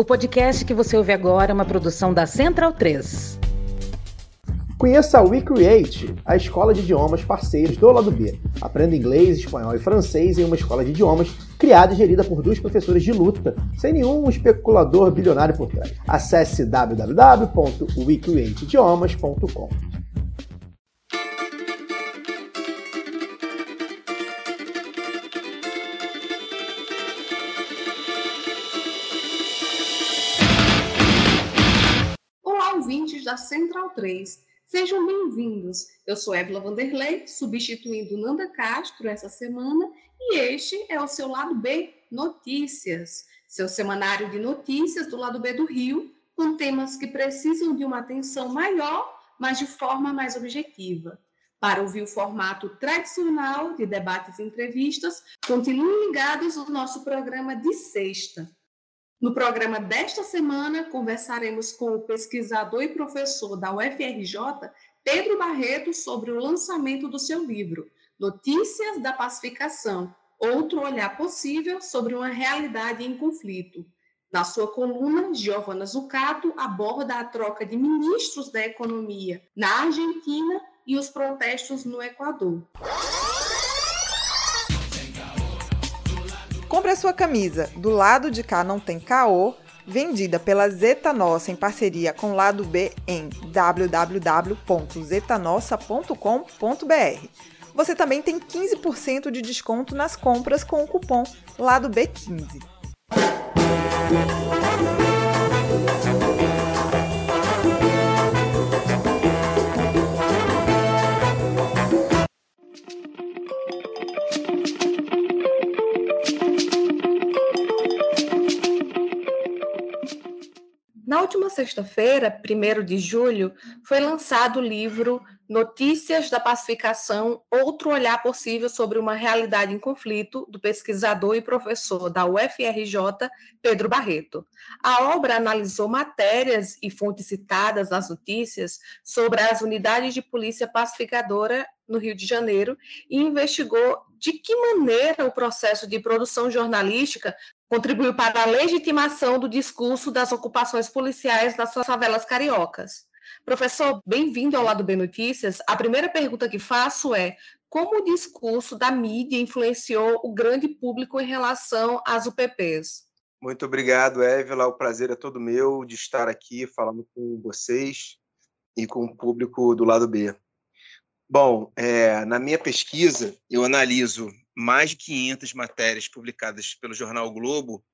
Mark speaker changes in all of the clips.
Speaker 1: O podcast que você ouve agora é uma produção da Central 3.
Speaker 2: Conheça a WeCreate, a escola de idiomas parceiros do lado B. Aprenda inglês, espanhol e francês em uma escola de idiomas criada e gerida por duas professoras de luta, sem nenhum especulador bilionário por trás. Acesse www.wecreateidiomas.com.
Speaker 3: Central 3. Sejam bem-vindos. Eu sou Évila Vanderlei, substituindo Nanda Castro essa semana, e este é o seu lado B Notícias, seu semanário de notícias do lado B do Rio, com temas que precisam de uma atenção maior, mas de forma mais objetiva. Para ouvir o formato tradicional de debates e entrevistas, continuem ligados no nosso programa de sexta. No programa desta semana, conversaremos com o pesquisador e professor da UFRJ, Pedro Barreto, sobre o lançamento do seu livro Notícias da Pacificação Outro Olhar Possível sobre uma Realidade em Conflito. Na sua coluna, Giovana Zucato aborda a troca de ministros da economia na Argentina e os protestos no Equador.
Speaker 4: Compre a sua camisa Do Lado de Cá Não Tem Caô, vendida pela Zeta Nossa em parceria com Lado B em www.zetanossa.com.br. Você também tem 15% de desconto nas compras com o cupom Lado B15.
Speaker 3: Última sexta-feira, 1 de julho, foi lançado o livro Notícias da Pacificação Outro Olhar Possível sobre uma Realidade em Conflito, do pesquisador e professor da UFRJ, Pedro Barreto. A obra analisou matérias e fontes citadas nas notícias sobre as unidades de polícia pacificadora no Rio de Janeiro e investigou de que maneira o processo de produção jornalística contribuiu para a legitimação do discurso das ocupações policiais nas favelas cariocas. Professor, bem-vindo ao Lado B Notícias. A primeira pergunta que faço é: como o discurso da mídia influenciou o grande público em relação às UPPs?
Speaker 5: Muito obrigado, Évila. O prazer é todo meu de estar aqui falando com vocês e com o público do lado B. Bom, é, na minha pesquisa, eu analiso mais de 500 matérias publicadas pelo jornal o Globo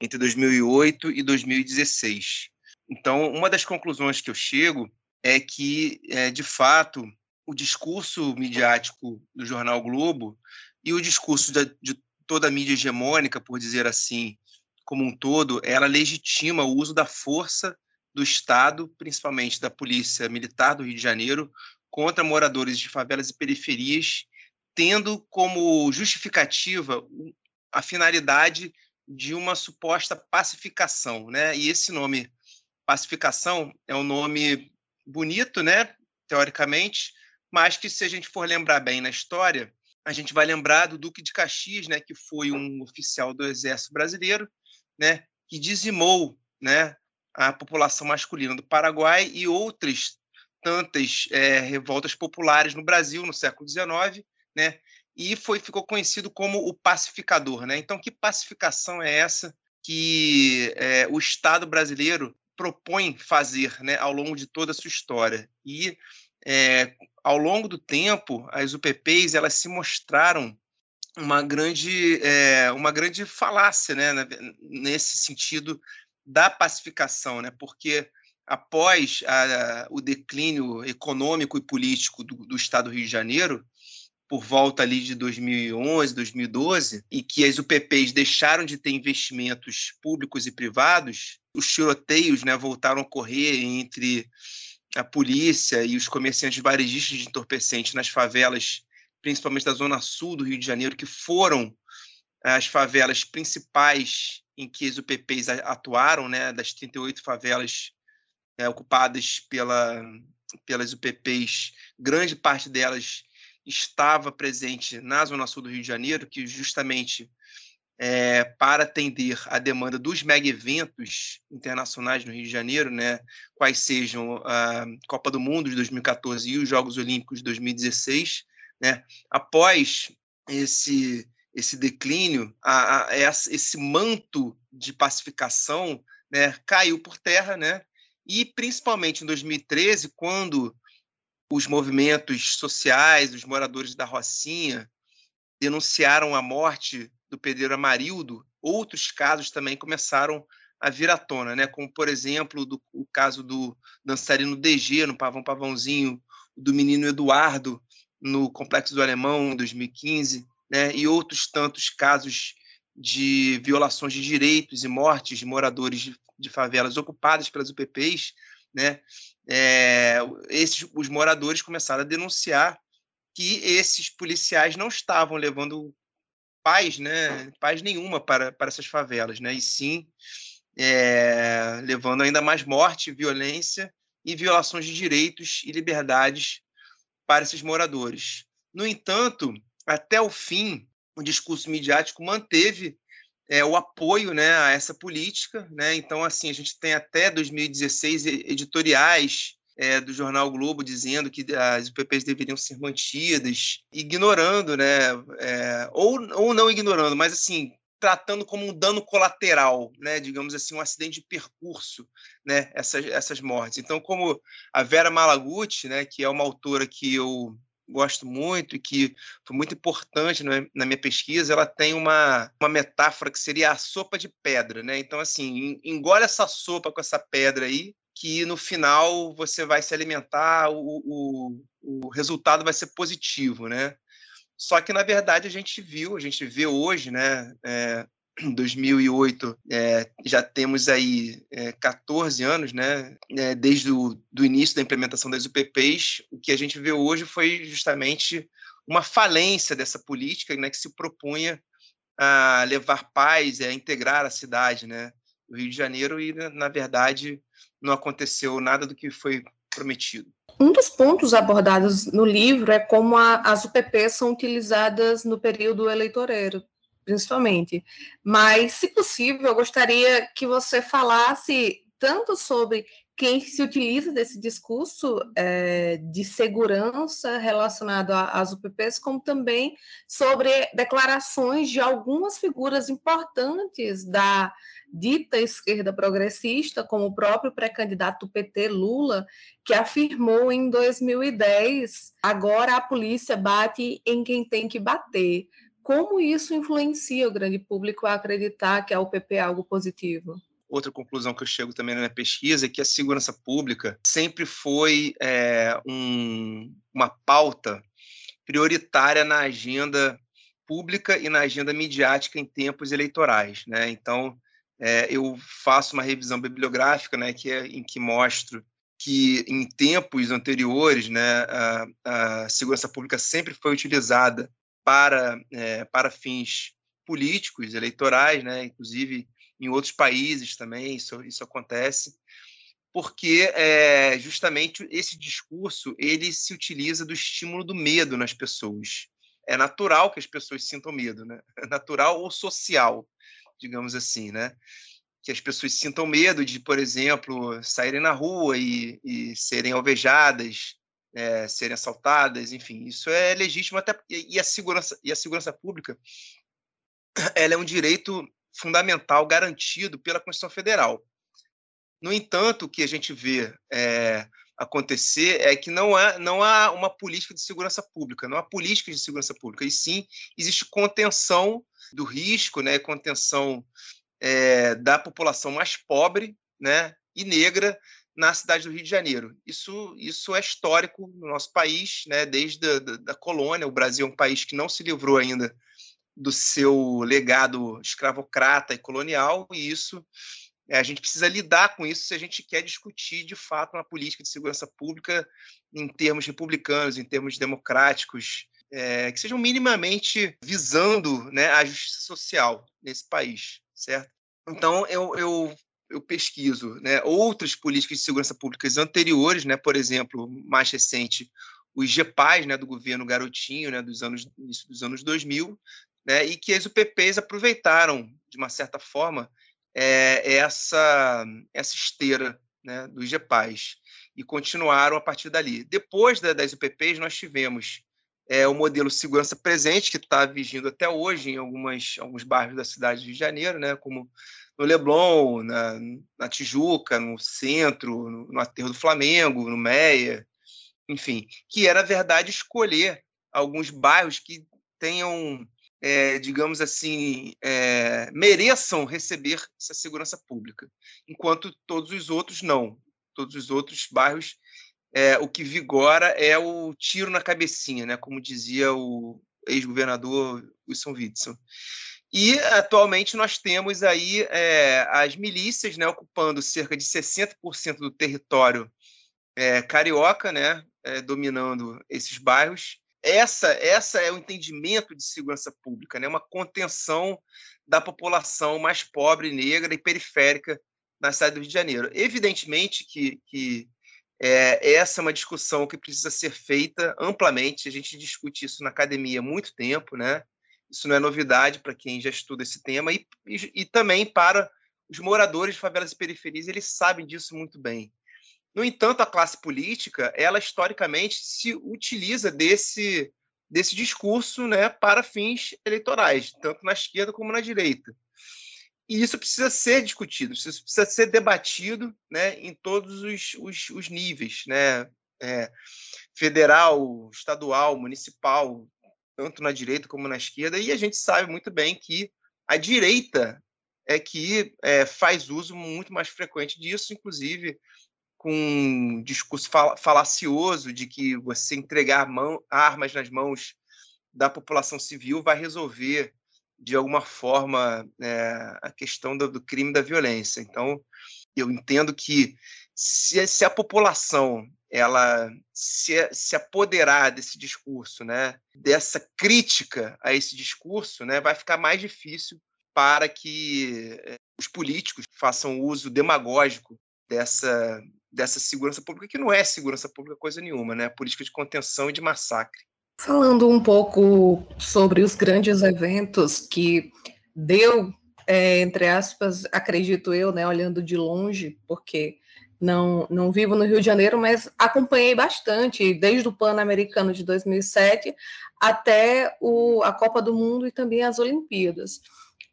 Speaker 5: entre 2008 e 2016. Então, uma das conclusões que eu chego é que, é, de fato, o discurso midiático do jornal Globo e o discurso de toda a mídia hegemônica, por dizer assim, como um todo, ela legitima o uso da força do Estado, principalmente da Polícia Militar do Rio de Janeiro, contra moradores de favelas e periferias tendo como justificativa a finalidade de uma suposta pacificação, né? E esse nome pacificação é um nome bonito, né? Teoricamente, mas que se a gente for lembrar bem na história, a gente vai lembrar do Duque de Caxias, né? Que foi um oficial do Exército Brasileiro, né? Que dizimou, né? A população masculina do Paraguai e outras tantas é, revoltas populares no Brasil no século XIX né? E foi ficou conhecido como o pacificador, né? Então, que pacificação é essa que é, o Estado brasileiro propõe fazer, né, ao longo de toda a sua história? E é, ao longo do tempo, as UPPs elas se mostraram uma grande é, uma grande falácia, né, nesse sentido da pacificação, né? Porque após a, o declínio econômico e político do, do Estado do Rio de Janeiro, por volta ali de 2011, 2012, e que as UPPs deixaram de ter investimentos públicos e privados, os tiroteios né, voltaram a ocorrer entre a polícia e os comerciantes varejistas de entorpecentes nas favelas, principalmente da zona sul do Rio de Janeiro, que foram as favelas principais em que as UPPs atuaram, né, das 38 favelas é, ocupadas pela, pelas UPPs, grande parte delas estava presente na Zona Sul do Rio de Janeiro, que justamente é, para atender a demanda dos mega eventos internacionais no Rio de Janeiro, né, quais sejam a Copa do Mundo de 2014 e os Jogos Olímpicos de 2016, né, após esse esse declínio, a, a, esse manto de pacificação né, caiu por terra, né? E principalmente em 2013, quando os movimentos sociais, os moradores da Rocinha denunciaram a morte do pedreiro Amarildo, outros casos também começaram a vir à tona, né? como, por exemplo, do, o caso do dançarino DG no Pavão Pavãozinho, do menino Eduardo no Complexo do Alemão, em 2015, né? e outros tantos casos de violações de direitos e mortes de moradores de, de favelas ocupadas pelas UPPs, né? É, esses, os moradores começaram a denunciar que esses policiais não estavam levando paz, né, paz nenhuma para, para essas favelas, né, e sim é, levando ainda mais morte, violência e violações de direitos e liberdades para esses moradores. No entanto, até o fim, o discurso midiático manteve é, o apoio né, a essa política. Né? Então, assim, a gente tem até 2016 editoriais é, do jornal Globo dizendo que as UPPs deveriam ser mantidas, ignorando, né, é, ou, ou não ignorando, mas assim tratando como um dano colateral, né, digamos assim, um acidente de percurso, né, essas, essas mortes. Então, como a Vera Malaguti, né, que é uma autora que eu gosto muito e que foi muito importante na minha pesquisa, ela tem uma, uma metáfora que seria a sopa de pedra, né? Então, assim, engole essa sopa com essa pedra aí, que no final você vai se alimentar, o, o, o resultado vai ser positivo, né? Só que, na verdade, a gente viu, a gente vê hoje, né? É, 2008 é, já temos aí é, 14 anos, né? É, desde o do início da implementação das UPPs, o que a gente vê hoje foi justamente uma falência dessa política, né, que se propunha a levar paz, a integrar a cidade, né, do Rio de Janeiro e na verdade não aconteceu nada do que foi prometido.
Speaker 3: Um dos pontos abordados no livro é como a, as UPPs são utilizadas no período eleitoreiro, principalmente. Mas, se possível, eu gostaria que você falasse tanto sobre quem se utiliza desse discurso é, de segurança relacionado às UPPs, como também sobre declarações de algumas figuras importantes da dita esquerda progressista, como o próprio pré-candidato PT, Lula, que afirmou em 2010: agora a polícia bate em quem tem que bater como isso influencia o grande público a acreditar que a UPP é algo positivo?
Speaker 5: Outra conclusão que eu chego também na minha pesquisa é que a segurança pública sempre foi é, um, uma pauta prioritária na agenda pública e na agenda midiática em tempos eleitorais. Né? Então, é, eu faço uma revisão bibliográfica né, que é, em que mostro que em tempos anteriores né, a, a segurança pública sempre foi utilizada para, é, para fins políticos, eleitorais, né? inclusive em outros países também isso, isso acontece, porque é, justamente esse discurso ele se utiliza do estímulo do medo nas pessoas. É natural que as pessoas sintam medo, né? É natural ou social, digamos assim, né? Que as pessoas sintam medo de, por exemplo, saírem na rua e, e serem alvejadas, é, serem assaltadas, enfim, isso é legítimo até e a segurança e a segurança pública ela é um direito fundamental garantido pela Constituição Federal. No entanto, o que a gente vê é, acontecer é que não há, não há uma política de segurança pública, não há política de segurança pública, e sim existe contenção do risco, né, contenção é, da população mais pobre né, e negra na cidade do Rio de Janeiro. Isso, isso é histórico no nosso país, né? desde a da, da colônia. O Brasil é um país que não se livrou ainda do seu legado escravocrata e colonial, e isso a gente precisa lidar com isso se a gente quer discutir de fato uma política de segurança pública em termos republicanos, em termos democráticos, é, que sejam minimamente visando né, a justiça social nesse país, certo? Então, eu, eu eu pesquiso né, outras políticas de segurança públicas anteriores, né, por exemplo, mais recente, os GEPAs né, do governo Garotinho, né, dos anos, dos anos 2000, né, e que as UPPs aproveitaram, de uma certa forma, é, essa, essa esteira né, dos GEPAs e continuaram a partir dali. Depois da, das UPPs, nós tivemos é, o modelo segurança presente, que está vigindo até hoje em algumas, alguns bairros da cidade de Janeiro, né, como no Leblon, na, na Tijuca, no centro, no, no Aterro do Flamengo, no Meia, enfim, que era, verdade, escolher alguns bairros que tenham, é, digamos assim, é, mereçam receber essa segurança pública, enquanto todos os outros não. Todos os outros bairros, é, o que vigora é o tiro na cabecinha, né? como dizia o ex-governador Wilson Witson. E atualmente nós temos aí é, as milícias né, ocupando cerca de 60% do território é, carioca, né, é, dominando esses bairros. Essa, essa é o entendimento de segurança pública, né, uma contenção da população mais pobre, negra e periférica na cidade do Rio de Janeiro. Evidentemente que, que é, essa é uma discussão que precisa ser feita amplamente. A gente discute isso na academia há muito tempo, né? Isso não é novidade para quem já estuda esse tema e, e, e, também para os moradores de favelas e periferias, eles sabem disso muito bem. No entanto, a classe política, ela historicamente se utiliza desse, desse discurso né, para fins eleitorais, tanto na esquerda como na direita. E isso precisa ser discutido, isso precisa ser debatido né, em todos os, os, os níveis, né, é, federal, estadual, municipal, tanto na direita como na esquerda, e a gente sabe muito bem que a direita é que é, faz uso muito mais frequente disso, inclusive com um discurso fal falacioso de que você entregar mão, armas nas mãos da população civil vai resolver de alguma forma é, a questão do, do, crime da violência. Então, eu entendo que se, se a população ela se, se apoderar desse discurso, né, dessa crítica a esse discurso, né, vai ficar mais difícil para que eh, os políticos façam uso demagógico dessa, dessa segurança pública, que não é segurança pública coisa nenhuma, né? Política de contenção e de massacre.
Speaker 3: Falando um pouco sobre os grandes eventos que deu, é, entre aspas, acredito eu, né, olhando de longe, porque não, não vivo no Rio de Janeiro, mas acompanhei bastante, desde o Pan-Americano de 2007 até o, a Copa do Mundo e também as Olimpíadas.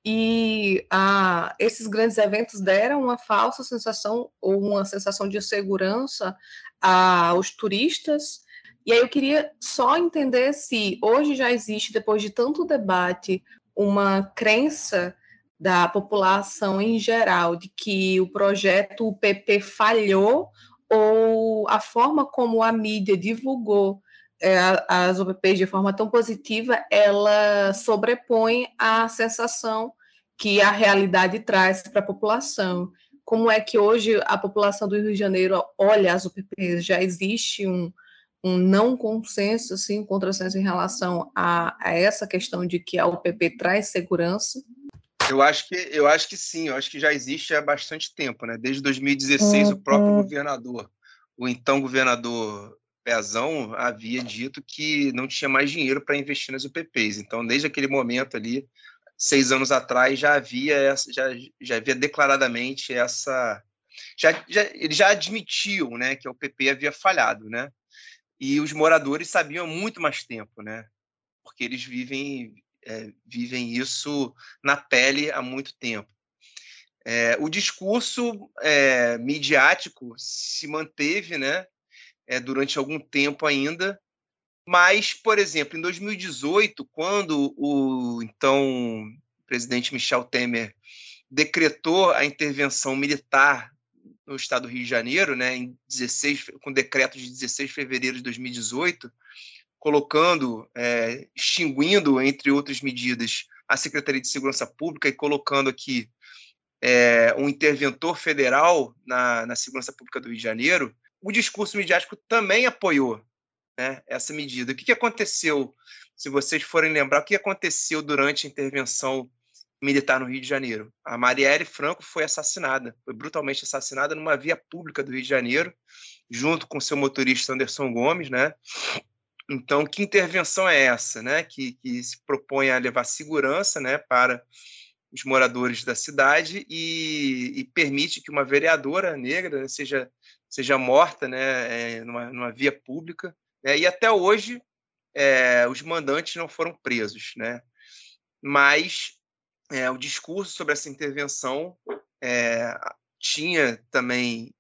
Speaker 3: E a, esses grandes eventos deram uma falsa sensação ou uma sensação de segurança aos turistas. E aí eu queria só entender se hoje já existe, depois de tanto debate, uma crença da população em geral de que o projeto UPP falhou ou a forma como a mídia divulgou é, as UPPs de forma tão positiva, ela sobrepõe a sensação que a realidade traz para a população. Como é que hoje a população do Rio de Janeiro olha as UPPs? Já existe um, um não consenso, assim, um contrassenso em relação a, a essa questão de que a UPP traz segurança?
Speaker 5: Eu acho que eu acho que sim, eu acho que já existe há bastante tempo, né? Desde 2016 o próprio uhum. governador, o então governador Pezão havia dito que não tinha mais dinheiro para investir nas UPPs. Então, desde aquele momento ali, seis anos atrás, já havia já, já havia declaradamente essa já, já eles já admitiam, né, que a UPP havia falhado, né? E os moradores sabiam muito mais tempo, né? Porque eles vivem é, vivem isso na pele há muito tempo. É, o discurso é, midiático se manteve né, durante algum tempo ainda, mas, por exemplo, em 2018, quando o então presidente Michel Temer decretou a intervenção militar no estado do Rio de Janeiro, né, em 16, com decreto de 16 de fevereiro de 2018, colocando, é, extinguindo, entre outras medidas, a Secretaria de Segurança Pública e colocando aqui é, um interventor federal na, na segurança pública do Rio de Janeiro, o discurso midiático também apoiou né, essa medida. O que, que aconteceu, se vocês forem lembrar, o que aconteceu durante a intervenção militar no Rio de Janeiro? A Marielle Franco foi assassinada, foi brutalmente assassinada numa via pública do Rio de Janeiro, junto com seu motorista Anderson Gomes, né? Então, que intervenção é essa, né? Que, que se propõe a levar segurança, né, para os moradores da cidade e, e permite que uma vereadora negra né, seja seja morta, né, é, numa, numa via pública. Né, e até hoje é, os mandantes não foram presos, né? Mas é, o discurso sobre essa intervenção tinha também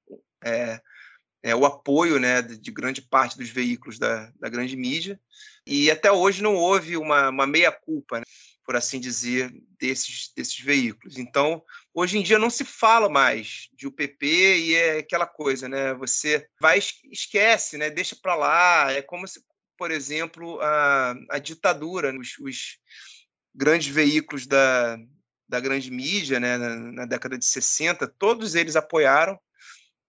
Speaker 5: é, o apoio né, de grande parte dos veículos da, da grande mídia, e até hoje não houve uma, uma meia-culpa, né, por assim dizer, desses, desses veículos. Então, hoje em dia não se fala mais de UPP e é aquela coisa, né? Você vai esquece, né? Deixa para lá. É como se, por exemplo, a, a ditadura, os, os grandes veículos da, da grande mídia, né, na, na, década de 60, todos eles apoiaram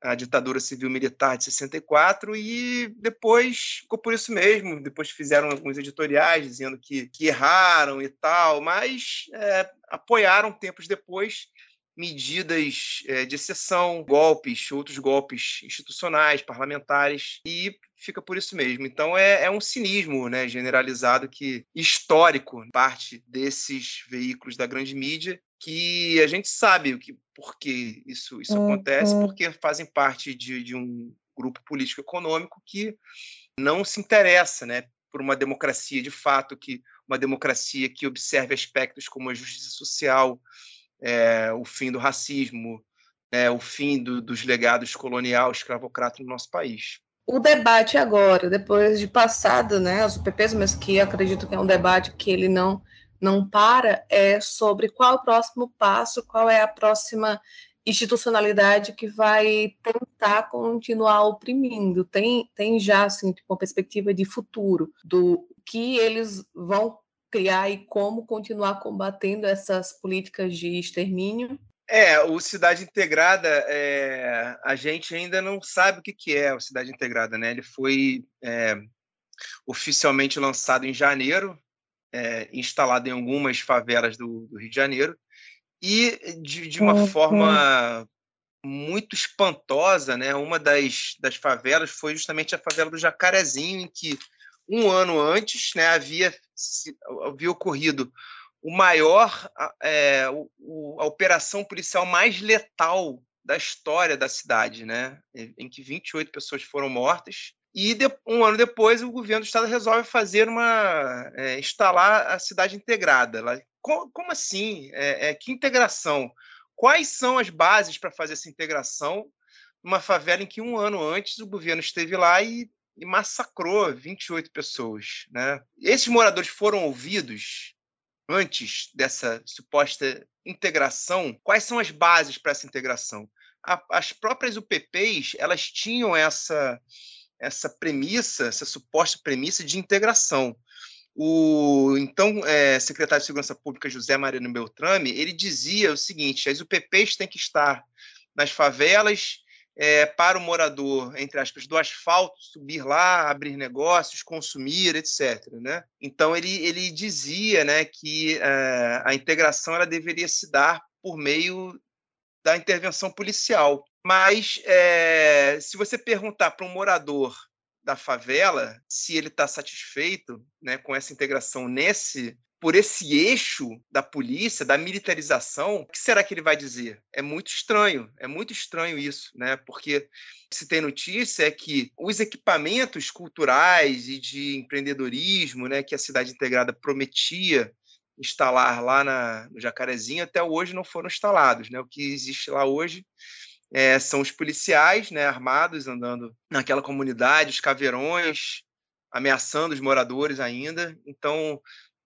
Speaker 5: a ditadura civil-militar de 64 e depois ficou por isso mesmo. Depois fizeram alguns editoriais dizendo que, que erraram e tal, mas é, apoiaram tempos depois medidas é, de exceção, golpes, outros golpes institucionais, parlamentares, e fica por isso mesmo. Então é, é um cinismo né, generalizado que histórico parte desses veículos da grande mídia que a gente sabe o que por que isso, isso uhum. acontece, porque fazem parte de, de um grupo político econômico que não se interessa né, por uma democracia de fato, que uma democracia que observe aspectos como a justiça social, é, o fim do racismo, é, o fim do, dos legados colonial escravocrata no nosso país.
Speaker 3: O debate agora, depois de passado, né, os PPs, mas que acredito que é um debate que ele não não para, é sobre qual o próximo passo, qual é a próxima institucionalidade que vai tentar continuar oprimindo. Tem, tem já assim, tipo, uma perspectiva de futuro do que eles vão criar e como continuar combatendo essas políticas de extermínio?
Speaker 5: É, o Cidade Integrada, é, a gente ainda não sabe o que, que é o Cidade Integrada, né? Ele foi é, oficialmente lançado em janeiro, é, instalado em algumas favelas do, do, Rio de Janeiro, e de, de uma uhum. forma muito espantosa, né? Uma das, das favelas foi justamente a favela do Jacarezinho, em que um ano antes, né, havia, havia ocorrido o maior, é, o, a operação policial mais letal da história da cidade, né, em que 28 pessoas foram mortas. E de, um ano depois, o governo do estado resolve fazer uma é, instalar a cidade integrada. Como, como assim? É, é, que integração? Quais são as bases para fazer essa integração numa favela em que um ano antes o governo esteve lá e e massacrou 28 pessoas. Né? Esses moradores foram ouvidos antes dessa suposta integração. Quais são as bases para essa integração? as próprias UPPs elas tinham essa essa premissa, essa suposta premissa de integração. O então é, secretário de Segurança Pública José Mariano Beltrame ele dizia o seguinte: as UPPs têm que estar nas favelas é, para o morador, entre aspas, do asfalto, subir lá, abrir negócios, consumir, etc. Né? Então, ele, ele dizia né, que é, a integração ela deveria se dar por meio da intervenção policial. Mas, é, se você perguntar para um morador da favela se ele está satisfeito né, com essa integração nesse por esse eixo da polícia, da militarização, o que será que ele vai dizer? É muito estranho, é muito estranho isso, né? Porque se tem notícia é que os equipamentos culturais e de empreendedorismo, né, que a cidade integrada prometia instalar lá na, no Jacarezinho, até hoje não foram instalados, né? O que existe lá hoje é, são os policiais, né, armados andando naquela comunidade, os caveirões ameaçando os moradores ainda. Então,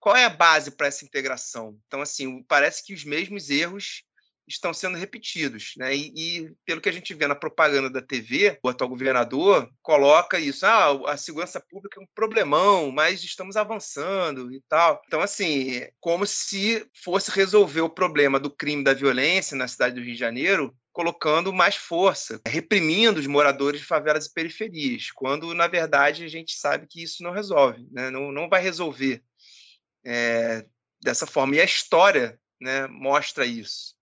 Speaker 5: qual é a base para essa integração? Então, assim, parece que os mesmos erros estão sendo repetidos, né? E, e, pelo que a gente vê na propaganda da TV, o atual governador coloca isso: ah, a segurança pública é um problemão, mas estamos avançando e tal. Então, assim, como se fosse resolver o problema do crime da violência na cidade do Rio de Janeiro colocando mais força, reprimindo os moradores de favelas e periferias, quando na verdade a gente sabe que isso não resolve, né? não, não vai resolver é, dessa forma. E a história né, mostra isso.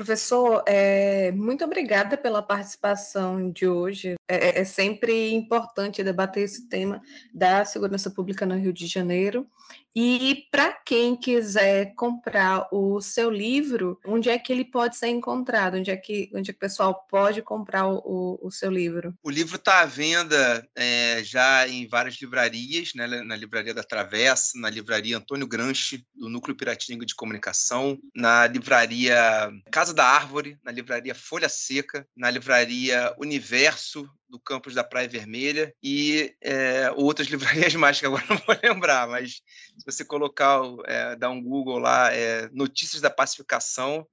Speaker 3: Professor, é, muito obrigada pela participação de hoje. É, é, é, sempre importante debater esse tema da segurança pública no Rio de Janeiro. E para quem quiser comprar o seu livro, onde é que ele pode ser encontrado? Onde é que, onde é que o pessoal pode comprar o, o seu livro?
Speaker 5: O livro está à venda é, já em várias livrarias, né? na Livraria da Travessa, na Livraria Antônio Granchi, do Núcleo Piratinga de Comunicação, na Livraria Casa da Árvore, na Livraria Folha Seca, na Livraria Universo, do campus da Praia Vermelha e é, outras livrarias mais que agora não vou lembrar, mas se você colocar, é, dar um Google lá, é, notícias da pacificação,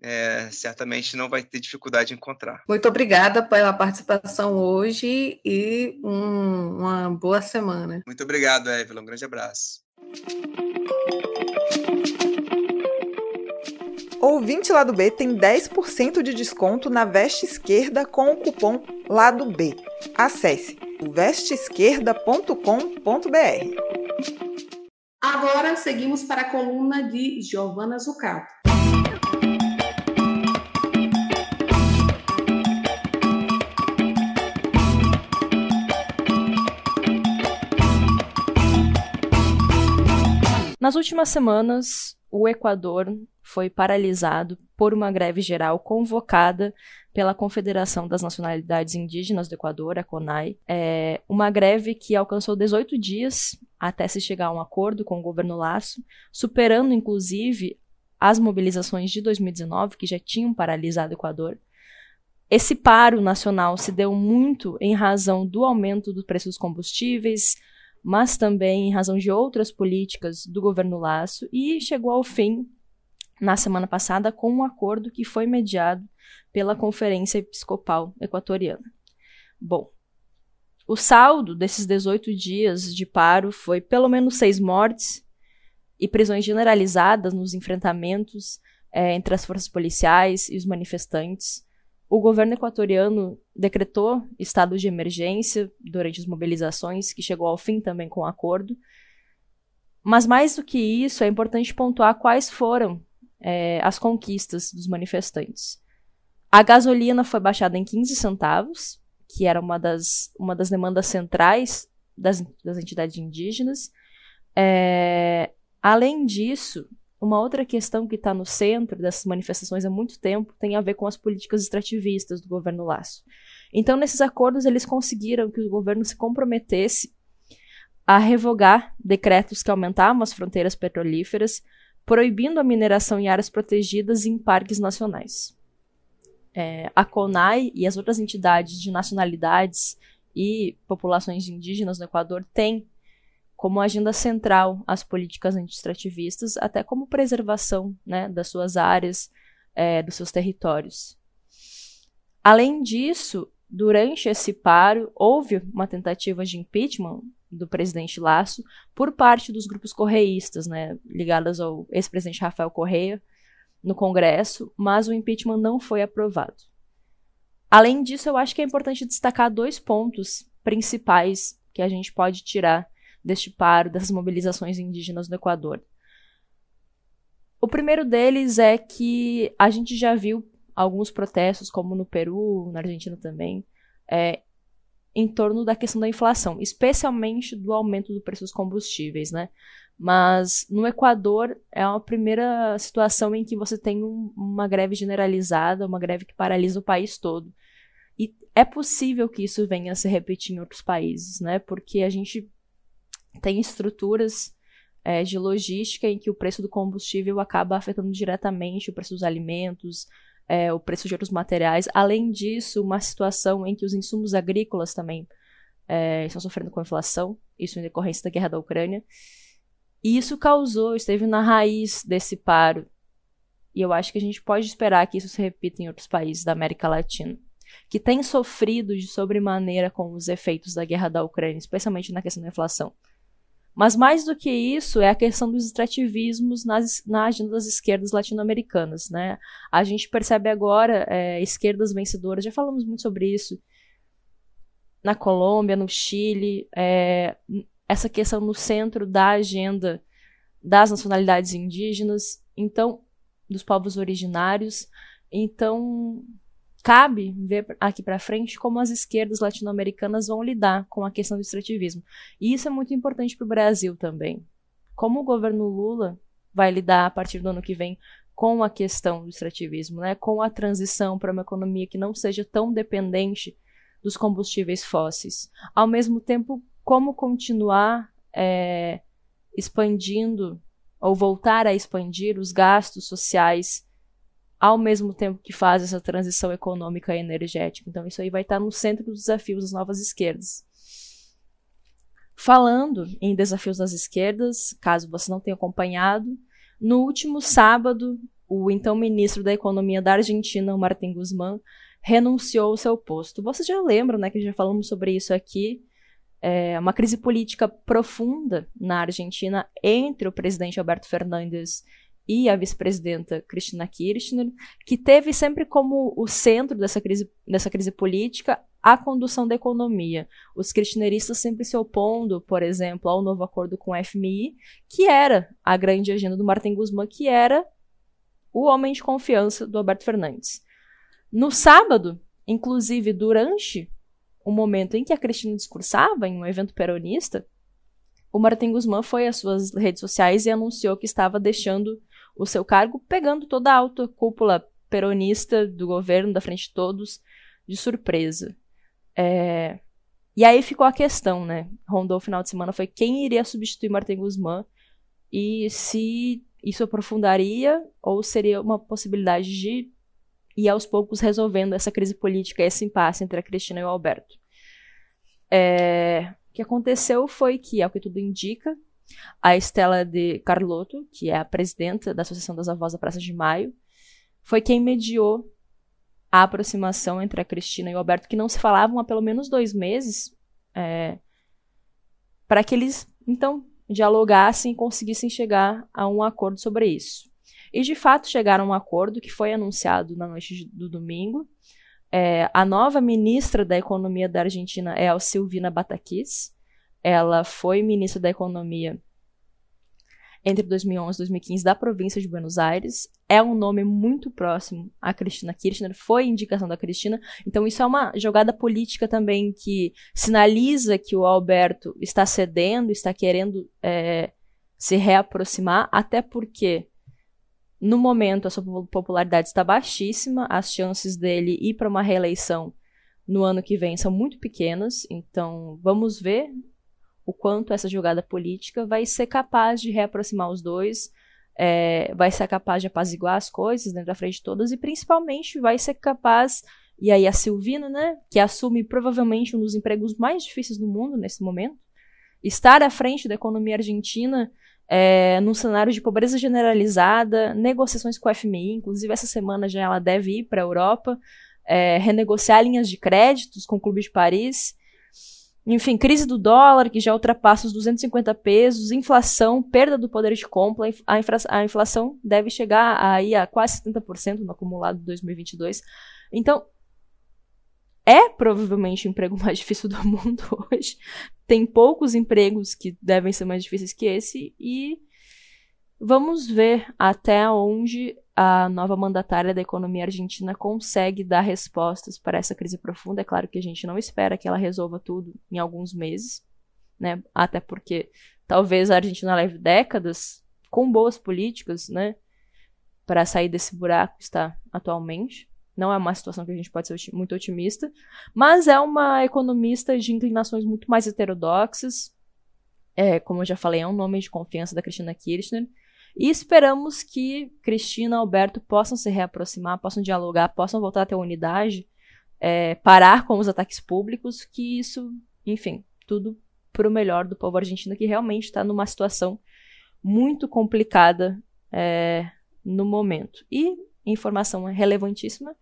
Speaker 5: certamente não vai ter dificuldade de encontrar.
Speaker 3: Muito obrigada pela participação hoje e um, uma boa semana.
Speaker 5: Muito obrigado, Evelyn. Um grande abraço.
Speaker 4: Ouvinte Lado B tem 10% de desconto na veste esquerda com o cupom Lado B. Acesse vesteesquerda.com.br.
Speaker 3: Agora seguimos para a coluna de Giovana Zucato.
Speaker 6: Nas últimas semanas, o Equador foi paralisado por uma greve geral convocada pela Confederação das Nacionalidades Indígenas do Equador, a CONAI. É uma greve que alcançou 18 dias até se chegar a um acordo com o governo Laço, superando inclusive as mobilizações de 2019 que já tinham paralisado o Equador. Esse paro nacional se deu muito em razão do aumento do preço dos combustíveis, mas também em razão de outras políticas do governo Laço e chegou ao fim na semana passada com um acordo que foi mediado pela Conferência Episcopal Equatoriana. Bom, o saldo desses 18 dias de paro foi pelo menos seis mortes e prisões generalizadas nos enfrentamentos é, entre as forças policiais e os manifestantes. O governo equatoriano decretou estado de emergência durante as mobilizações, que chegou ao fim também com o acordo. Mas mais do que isso, é importante pontuar quais foram é, as conquistas dos manifestantes. A gasolina foi baixada em 15 centavos, que era uma das, uma das demandas centrais das, das entidades indígenas. É, além disso, uma outra questão que está no centro dessas manifestações há muito tempo tem a ver com as políticas extrativistas do governo Laço. Então, nesses acordos, eles conseguiram que o governo se comprometesse a revogar decretos que aumentavam as fronteiras petrolíferas, proibindo a mineração em áreas protegidas e em parques nacionais. É, a CONAI e as outras entidades de nacionalidades e populações indígenas no Equador têm como agenda central as políticas anti-extrativistas, até como preservação né, das suas áreas, é, dos seus territórios. Além disso, durante esse paro, houve uma tentativa de impeachment do presidente Laço por parte dos grupos correístas, né, ligados ao ex-presidente Rafael Correia, no Congresso, mas o impeachment não foi aprovado. Além disso, eu acho que é importante destacar dois pontos principais que a gente pode tirar deste paro, dessas mobilizações indígenas no Equador. O primeiro deles é que a gente já viu alguns protestos, como no Peru, na Argentina também, é, em torno da questão da inflação, especialmente do aumento do preço dos combustíveis, né? Mas no Equador é a primeira situação em que você tem um, uma greve generalizada, uma greve que paralisa o país todo. E é possível que isso venha a se repetir em outros países, né? Porque a gente tem estruturas é, de logística em que o preço do combustível acaba afetando diretamente o preço dos alimentos, é, o preço de outros materiais. Além disso, uma situação em que os insumos agrícolas também é, estão sofrendo com inflação, isso em decorrência da guerra da Ucrânia. E isso causou, esteve na raiz desse paro. E eu acho que a gente pode esperar que isso se repita em outros países da América Latina, que têm sofrido de sobremaneira com os efeitos da guerra da Ucrânia, especialmente na questão da inflação. Mas mais do que isso é a questão dos extrativismos nas, na agenda das esquerdas latino-americanas. Né? A gente percebe agora é, esquerdas vencedoras, já falamos muito sobre isso, na Colômbia, no Chile, é, essa questão no centro da agenda das nacionalidades indígenas, então, dos povos originários. Então, cabe ver aqui para frente como as esquerdas latino-americanas vão lidar com a questão do extrativismo. E isso é muito importante para o Brasil também. Como o governo Lula vai lidar a partir do ano que vem com a questão do extrativismo, né? com a transição para uma economia que não seja tão dependente dos combustíveis fósseis. Ao mesmo tempo, como continuar é, expandindo ou voltar a expandir os gastos sociais ao mesmo tempo que faz essa transição econômica e energética. Então, isso aí vai estar no centro dos desafios das novas esquerdas. Falando em desafios das esquerdas, caso você não tenha acompanhado, no último sábado, o então ministro da Economia da Argentina, Martin Guzmán, renunciou ao seu posto. Vocês já lembram, né, que já falamos sobre isso aqui, é, uma crise política profunda na Argentina entre o presidente Alberto Fernandes e a vice-presidenta Cristina Kirchner, que teve sempre como o centro dessa crise, dessa crise política a condução da economia. Os kirchneristas sempre se opondo, por exemplo, ao novo acordo com o FMI, que era a grande agenda do Martin Guzmán, que era o homem de confiança do Alberto Fernandes. No sábado, inclusive durante o momento em que a Cristina discursava em um evento peronista, o Martin Guzmán foi às suas redes sociais e anunciou que estava deixando o seu cargo, pegando toda a alta cúpula peronista do governo, da frente de todos, de surpresa. É... E aí ficou a questão, né? Rondou o final de semana foi quem iria substituir Martin Guzmán e se isso aprofundaria ou seria uma possibilidade de e aos poucos resolvendo essa crise política, esse impasse entre a Cristina e o Alberto. É, o que aconteceu foi que, ao que tudo indica, a Estela de Carlotto, que é a presidenta da Associação das Avós da Praça de Maio, foi quem mediou a aproximação entre a Cristina e o Alberto, que não se falavam há pelo menos dois meses, é, para que eles, então, dialogassem e conseguissem chegar a um acordo sobre isso. E de fato chegaram a um acordo que foi anunciado na noite do domingo. É, a nova ministra da Economia da Argentina é a Silvina Batakis. Ela foi ministra da Economia entre 2011 e 2015 da província de Buenos Aires. É um nome muito próximo à Cristina Kirchner, foi indicação da Cristina. Então, isso é uma jogada política também que sinaliza que o Alberto está cedendo, está querendo é, se reaproximar, até porque no momento, a sua popularidade está baixíssima, as chances dele ir para uma reeleição no ano que vem são muito pequenas, então vamos ver o quanto essa jogada política vai ser capaz de reaproximar os dois, é, vai ser capaz de apaziguar as coisas dentro da frente de todas e principalmente vai ser capaz, e aí a Silvina, né, que assume provavelmente um dos empregos mais difíceis do mundo nesse momento, estar à frente da economia argentina é, num cenário de pobreza generalizada, negociações com o FMI, inclusive essa semana já ela deve ir para a Europa, é, renegociar linhas de créditos com o Clube de Paris. Enfim, crise do dólar, que já ultrapassa os 250 pesos, inflação, perda do poder de compra, a, a inflação deve chegar aí a quase 70% no acumulado de 2022. Então, é provavelmente o emprego mais difícil do mundo hoje. Tem poucos empregos que devem ser mais difíceis que esse e vamos ver até onde a nova mandatária da economia argentina consegue dar respostas para essa crise profunda. É claro que a gente não espera que ela resolva tudo em alguns meses, né? Até porque talvez a Argentina leve décadas com boas políticas, né, para sair desse buraco que está atualmente. Não é uma situação que a gente pode ser muito otimista, mas é uma economista de inclinações muito mais heterodoxas. É, como eu já falei, é um nome de confiança da Cristina Kirchner. E esperamos que Cristina e Alberto possam se reaproximar, possam dialogar, possam voltar a ter unidade, é, parar com os ataques públicos, que isso, enfim, tudo para o melhor do povo argentino, que realmente está numa situação muito complicada é, no momento. E informação relevantíssima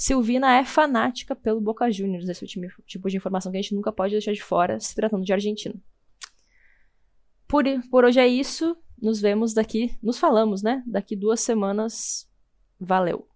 Speaker 6: Silvina é fanática pelo Boca Juniors, esse tipo de informação que a gente nunca pode deixar de fora, se tratando de Argentina. Por, por hoje é isso. Nos vemos daqui, nos falamos, né? Daqui duas semanas. Valeu!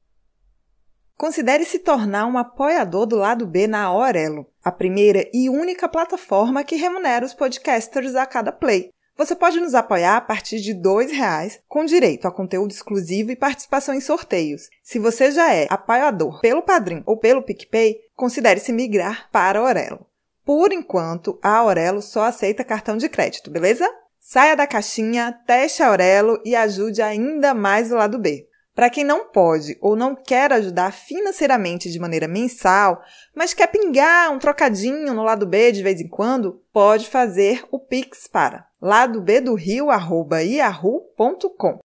Speaker 4: Considere se tornar um apoiador do lado B na Aurelo, a primeira e única plataforma que remunera os podcasters a cada play. Você pode nos apoiar a partir de R$ reais, com direito a conteúdo exclusivo e participação em sorteios. Se você já é apoiador pelo Padrim ou pelo PicPay, considere se migrar para a Aurelo. Por enquanto, a Aurelo só aceita cartão de crédito, beleza? Saia da caixinha, teste Aurelo e ajude ainda mais o lado B. Para quem não pode ou não quer ajudar financeiramente de maneira mensal, mas quer pingar um trocadinho no lado B de vez em quando, pode fazer o Pix para ladobdorio.yahoo.com.